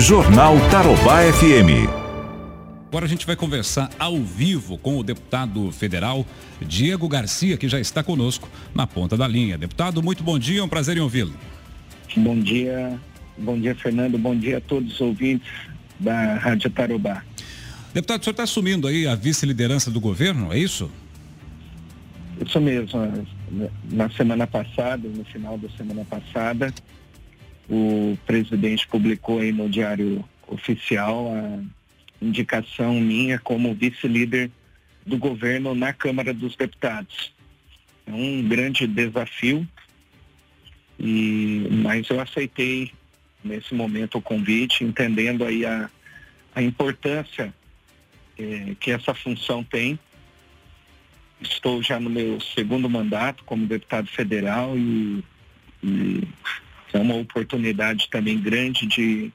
Jornal Tarobá FM. Agora a gente vai conversar ao vivo com o deputado federal Diego Garcia, que já está conosco na ponta da linha. Deputado, muito bom dia, é um prazer em ouvi-lo. Bom dia, bom dia, Fernando, bom dia a todos os ouvintes da Rádio Tarobá. Deputado, o senhor está assumindo aí a vice-liderança do governo, é isso? Isso mesmo. Na semana passada, no final da semana passada, o presidente publicou aí no Diário Oficial a indicação minha como vice-líder do governo na Câmara dos Deputados. É um grande desafio, e, mas eu aceitei nesse momento o convite, entendendo aí a, a importância eh, que essa função tem. Estou já no meu segundo mandato como deputado federal e, e é uma oportunidade também grande de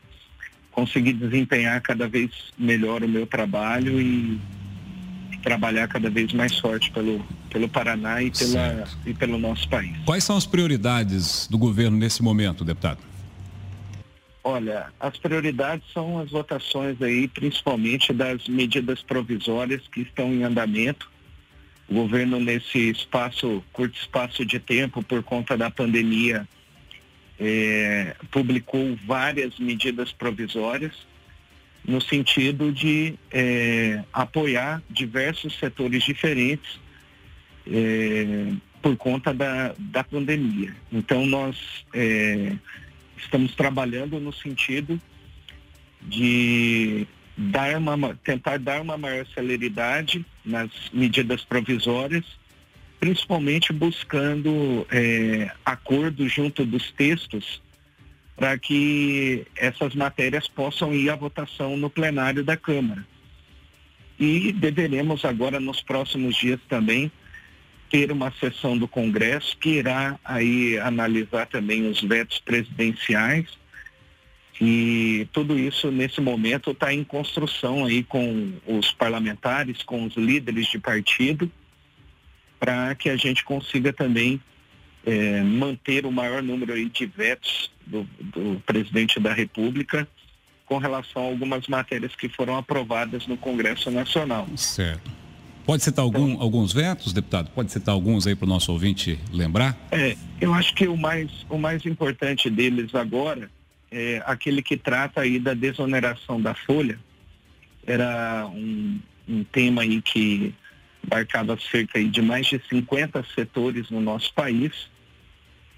conseguir desempenhar cada vez melhor o meu trabalho e trabalhar cada vez mais forte pelo, pelo Paraná e, pela, e pelo nosso país. Quais são as prioridades do governo nesse momento, deputado? Olha, as prioridades são as votações aí, principalmente das medidas provisórias que estão em andamento. O governo nesse espaço, curto espaço de tempo, por conta da pandemia, é, publicou várias medidas provisórias no sentido de é, apoiar diversos setores diferentes é, por conta da, da pandemia. Então nós é, estamos trabalhando no sentido de dar uma, tentar dar uma maior celeridade nas medidas provisórias principalmente buscando é, acordo junto dos textos para que essas matérias possam ir à votação no plenário da Câmara. E deveremos agora nos próximos dias também ter uma sessão do Congresso que irá aí analisar também os vetos presidenciais e tudo isso nesse momento está em construção aí com os parlamentares, com os líderes de partido para que a gente consiga também é, manter o maior número de vetos do, do presidente da República com relação a algumas matérias que foram aprovadas no Congresso Nacional. Certo. Pode citar algum, então, alguns vetos, deputado? Pode citar alguns aí para o nosso ouvinte lembrar? É, eu acho que o mais, o mais importante deles agora é aquele que trata aí da desoneração da folha. Era um, um tema aí que abarcava cerca de mais de 50 setores no nosso país.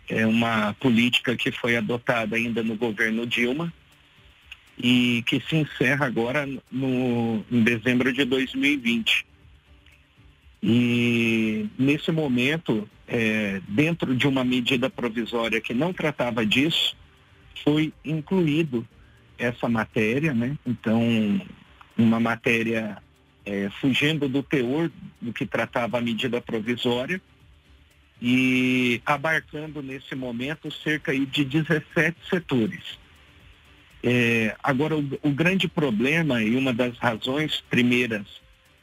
É uma política que foi adotada ainda no governo Dilma e que se encerra agora no, em dezembro de 2020. E nesse momento, é, dentro de uma medida provisória que não tratava disso, foi incluído essa matéria, né? Então, uma matéria é, fugindo do teor do que tratava a medida provisória e abarcando nesse momento cerca de 17 setores. É, agora, o, o, grande problema e uma das razões primeiras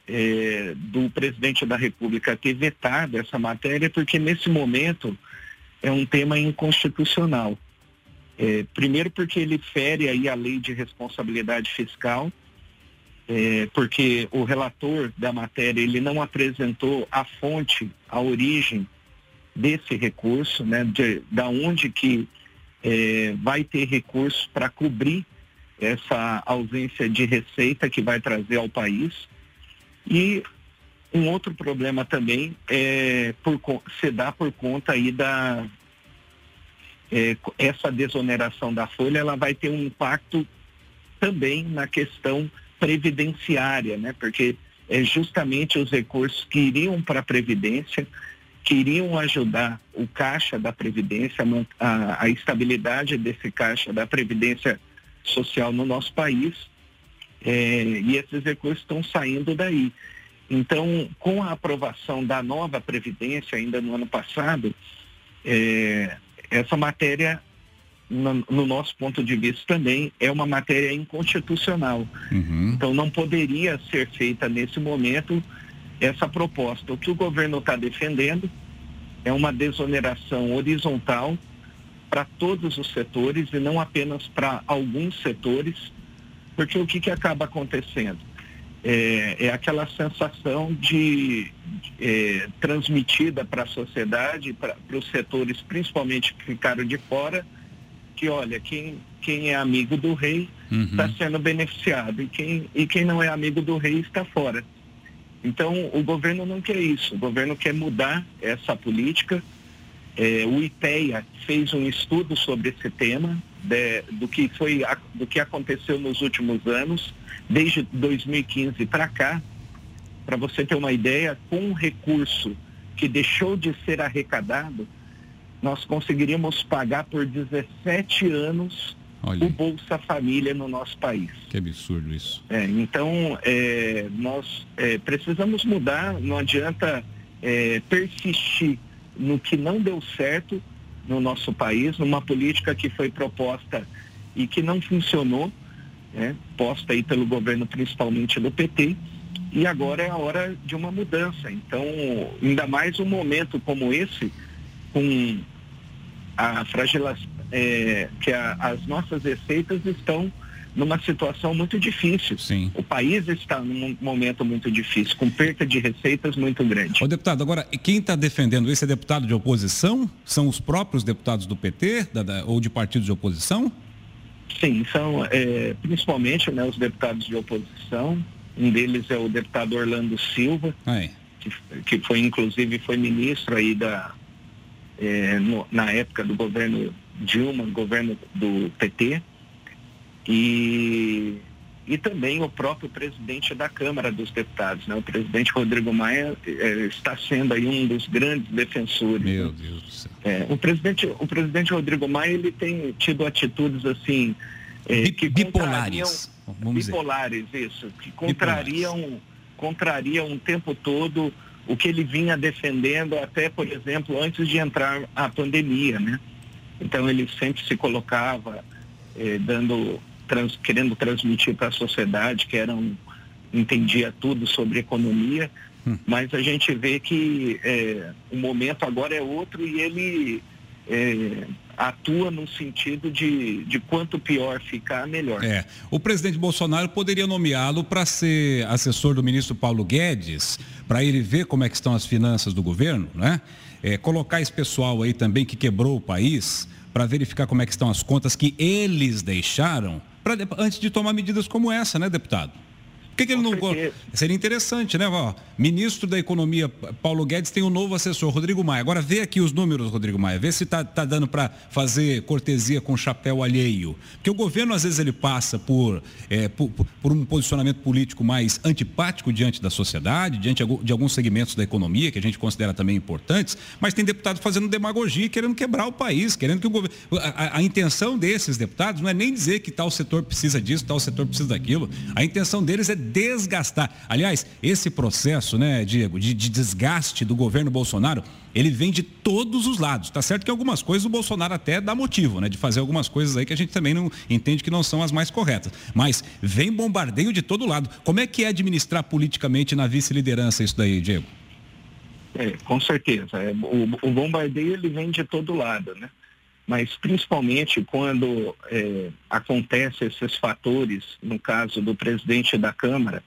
é, do presidente da República ter vetado essa matéria é porque nesse momento é um tema inconstitucional. É, primeiro porque ele fere aí a lei de responsabilidade fiscal, é, porque o relator da matéria ele não apresentou a fonte, a origem desse recurso, né, de, da onde que é, vai ter recurso para cobrir essa ausência de receita que vai trazer ao país. E um outro problema também é por, se dá por conta aí da é, essa desoneração da folha, ela vai ter um impacto também na questão previdenciária, né? Porque é justamente os recursos que iriam para a Previdência, que iriam ajudar o caixa da Previdência, a, a estabilidade desse caixa da Previdência Social no nosso país, é, e esses recursos estão saindo daí. Então, com a aprovação da nova Previdência, ainda no ano passado, é, essa matéria no, no, nosso ponto de vista também, é uma matéria inconstitucional. Uhum. Então não poderia ser feita nesse momento essa proposta. O que o governo está defendendo é uma desoneração horizontal para todos os setores e não apenas para alguns setores, porque o que, que acaba acontecendo? É, é aquela sensação de, de é, transmitida para a sociedade, para os setores principalmente que ficaram de fora, que olha, quem, quem é amigo do rei está uhum. sendo beneficiado e quem, e quem não é amigo do rei está fora. Então, o governo não quer isso. O governo quer mudar essa política. É, o IPEA fez um estudo sobre esse tema, de, do, que foi, do que aconteceu nos últimos anos, desde 2015 para cá. Para você ter uma ideia, com um recurso que deixou de ser arrecadado, nós conseguiríamos pagar por 17 anos Olha. o Bolsa Família no nosso país. Que absurdo isso. É, então, é, nós é, precisamos mudar, não adianta é, persistir no que não deu certo no nosso país, numa política que foi proposta e que não funcionou, né, posta aí pelo governo principalmente do PT, e agora é a hora de uma mudança. Então, ainda mais um momento como esse, com a fragilização, é, que a, as nossas receitas estão numa situação muito difícil. Sim. O país está num momento muito difícil, com perda de receitas muito grande. Ô deputado, agora, quem está defendendo isso é deputado de oposição? São os próprios deputados do PT da, da, ou de partidos de oposição? Sim, são é, principalmente né, os deputados de oposição. Um deles é o deputado Orlando Silva, que, que, foi inclusive foi ministro aí da, é, no, na época do governo Dilma, governo do PT, e, e também o próprio presidente da Câmara dos Deputados, né? o presidente Rodrigo Maia é, está sendo aí um dos grandes defensores. Meu né? Deus do céu. É, o, presidente, o presidente Rodrigo Maia ele tem tido atitudes assim é, que bipolares. Bipolares, isso, que contrariam, bipolares. contrariam o tempo todo o que ele vinha defendendo até, por exemplo, antes de entrar a pandemia, né? Então ele sempre se colocava eh, dando, trans, querendo transmitir para a sociedade que era um, entendia tudo sobre economia, hum. mas a gente vê que eh, o momento agora é outro e ele eh, atua no sentido de, de quanto pior ficar, melhor. É. O presidente Bolsonaro poderia nomeá-lo para ser assessor do ministro Paulo Guedes, para ele ver como é que estão as finanças do governo, né? É, colocar esse pessoal aí também que quebrou o país para verificar como é que estão as contas que eles deixaram, pra, antes de tomar medidas como essa, né, deputado? Por que, que ele não. Seria interessante, né? Ó, ministro da Economia, Paulo Guedes, tem um novo assessor, Rodrigo Maia. Agora vê aqui os números, Rodrigo Maia. Vê se está tá dando para fazer cortesia com chapéu alheio. Porque o governo, às vezes, ele passa por, é, por, por, um posicionamento político mais antipático diante da sociedade, diante de alguns segmentos da economia, que a gente considera também importantes, mas tem deputado fazendo demagogia, querendo quebrar o país, querendo que o governo. A, a intenção desses deputados não é nem dizer que tal setor precisa disso, tal setor precisa daquilo. A intenção deles é desgastar. Aliás, esse processo, né, Diego, de, de desgaste do governo Bolsonaro, ele vem de todos os lados. Tá certo que algumas coisas o Bolsonaro até dá motivo, né, de fazer algumas coisas aí que a gente também não entende que não são as mais corretas. Mas vem bombardeio de todo lado. Como é que é administrar politicamente na vice-liderança isso daí, Diego? É, com certeza. É, o, o bombardeio ele vem de todo lado, né? Mas principalmente quando é, acontecem esses fatores, no caso do presidente da Câmara,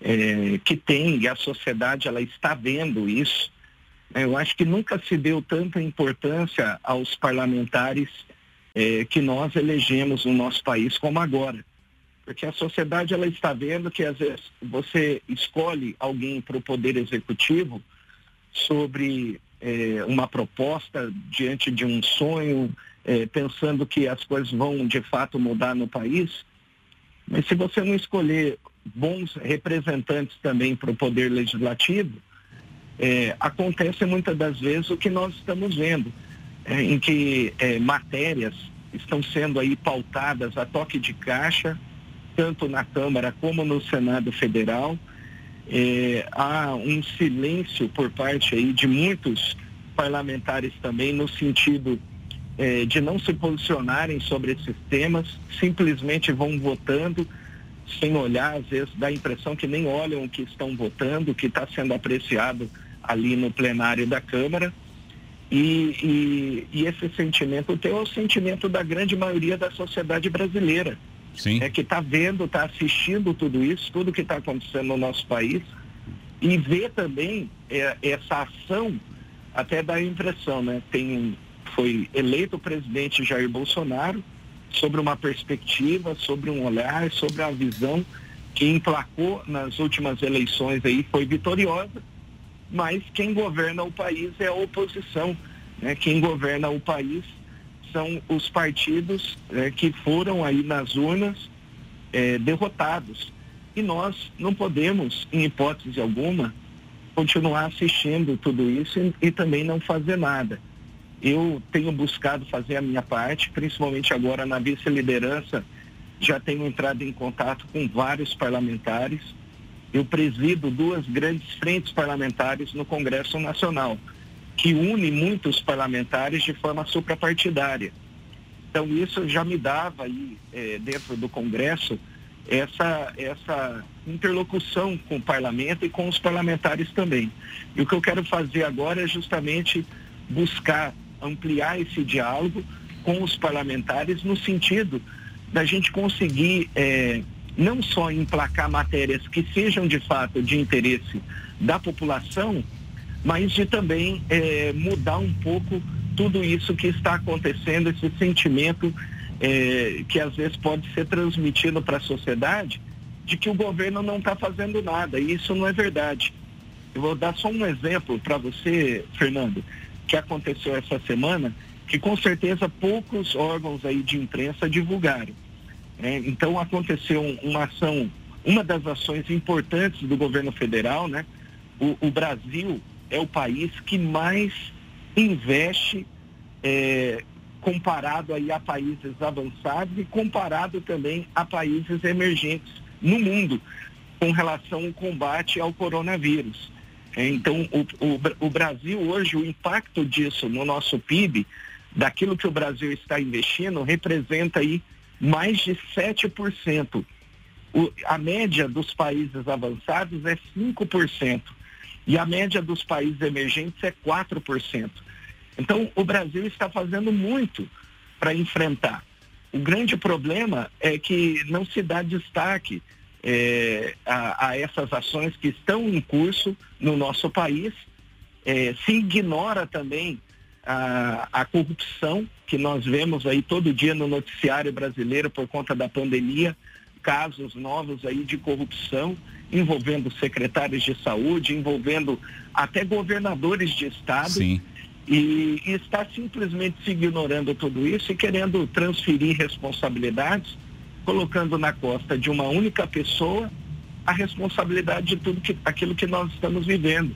é, que tem, e a sociedade ela está vendo isso, é, eu acho que nunca se deu tanta importância aos parlamentares é, que nós elegemos no nosso país como agora. Porque a sociedade ela está vendo que às vezes você escolhe alguém para o poder executivo sobre é, uma proposta diante de um sonho, é, pensando que as coisas vão de fato mudar no país. Mas se você não escolher bons representantes também para o poder legislativo, é, acontece muitas das vezes o que nós estamos vendo, é, em que é, matérias estão sendo aí pautadas a toque de caixa, tanto na Câmara como no Senado Federal, é, há um silêncio por parte aí de muitos parlamentares também no sentido é, de não se posicionarem sobre esses temas, simplesmente vão votando sem olhar, às vezes dá a impressão que nem olham o que estão votando, o que está sendo apreciado ali no plenário da Câmara. E, e, e, esse sentimento teu é o sentimento da grande maioria da sociedade brasileira. Sim. É que está vendo, está assistindo tudo isso, tudo que está acontecendo no nosso país, e vê também é, essa ação, até dá a impressão, né? Tem, foi eleito o presidente Jair Bolsonaro sobre uma perspectiva, sobre um olhar, sobre a visão que emplacou nas últimas eleições aí, foi vitoriosa mas quem governa o país é a oposição. Né? Quem governa o país são os partidos né, que foram aí nas urnas é, derrotados. E nós não podemos, em hipótese alguma, continuar assistindo tudo isso e, e também não fazer nada. Eu tenho buscado fazer a minha parte, principalmente agora na vice-liderança, já tenho entrado em contato com vários parlamentares eu presido duas grandes frentes parlamentares no Congresso Nacional, que une muitos parlamentares de forma suprapartidária. Então isso já me dava aí é, dentro do Congresso essa, essa interlocução com o parlamento e com os parlamentares também. E o que eu quero fazer agora é justamente buscar ampliar esse diálogo com os parlamentares no sentido da gente conseguir é, não só emplacar matérias que sejam de fato de interesse da população, mas de também é, mudar um pouco tudo isso que está acontecendo, esse sentimento é, que às vezes pode ser transmitido para a sociedade de que o governo não está fazendo nada. E isso não é verdade. Eu vou dar só um exemplo para você, Fernando, que aconteceu essa semana, que com certeza poucos órgãos aí de imprensa divulgaram. É, então aconteceu uma ação, uma das ações importantes do governo federal, né? O, o Brasil é o país que mais investe é, comparado aí a países avançados e comparado também a países emergentes no mundo com relação ao combate ao coronavírus. É, então, o, o, o Brasil hoje, o impacto disso no nosso PIB, daquilo que o Brasil está investindo, representa aí mais de 7%. O, a média dos países avançados é 5%. E a média dos países emergentes é 4%. Então, o Brasil está fazendo muito para enfrentar. O grande problema é que não se dá destaque é, a, a, essas ações que estão em curso no nosso país. É, se ignora também a, a corrupção que nós vemos aí todo dia no noticiário brasileiro por conta da pandemia, casos novos aí de corrupção envolvendo secretários de saúde, envolvendo até governadores de estado. Sim. E, e está simplesmente se ignorando tudo isso e querendo transferir responsabilidades, colocando na costa de uma única pessoa a responsabilidade de tudo que, aquilo que nós estamos vivendo.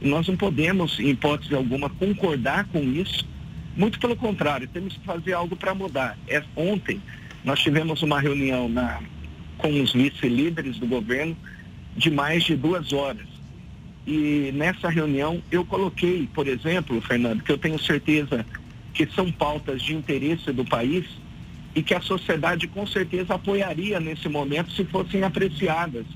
Nós não podemos, em hipótese alguma, concordar com isso. Muito pelo contrário, temos que fazer algo para mudar. É, ontem nós tivemos uma reunião na, com os vice-líderes do governo de mais de duas horas. E nessa reunião eu coloquei, por exemplo, Fernando, que eu tenho certeza que são pautas de interesse do país e que a sociedade com certeza apoiaria nesse momento se fossem apreciadas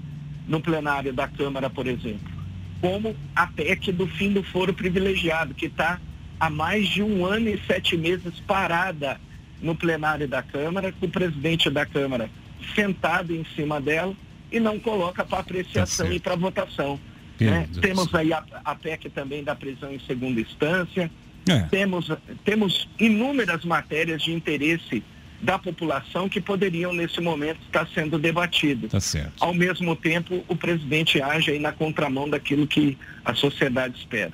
no plenário da Câmara, por exemplo como a PEC do fim do foro privilegiado, que está há mais de um ano e sete meses parada no plenário da Câmara, com o presidente da Câmara sentado em cima dela e não coloca para apreciação tá e para votação. Né? Temos aí a, a, PEC também da prisão em segunda instância, é. temos, temos inúmeras matérias de interesse da população que poderiam, nesse momento, estar sendo debatidas. Tá. Ao mesmo tempo, o presidente age aí na contramão daquilo que a sociedade espera.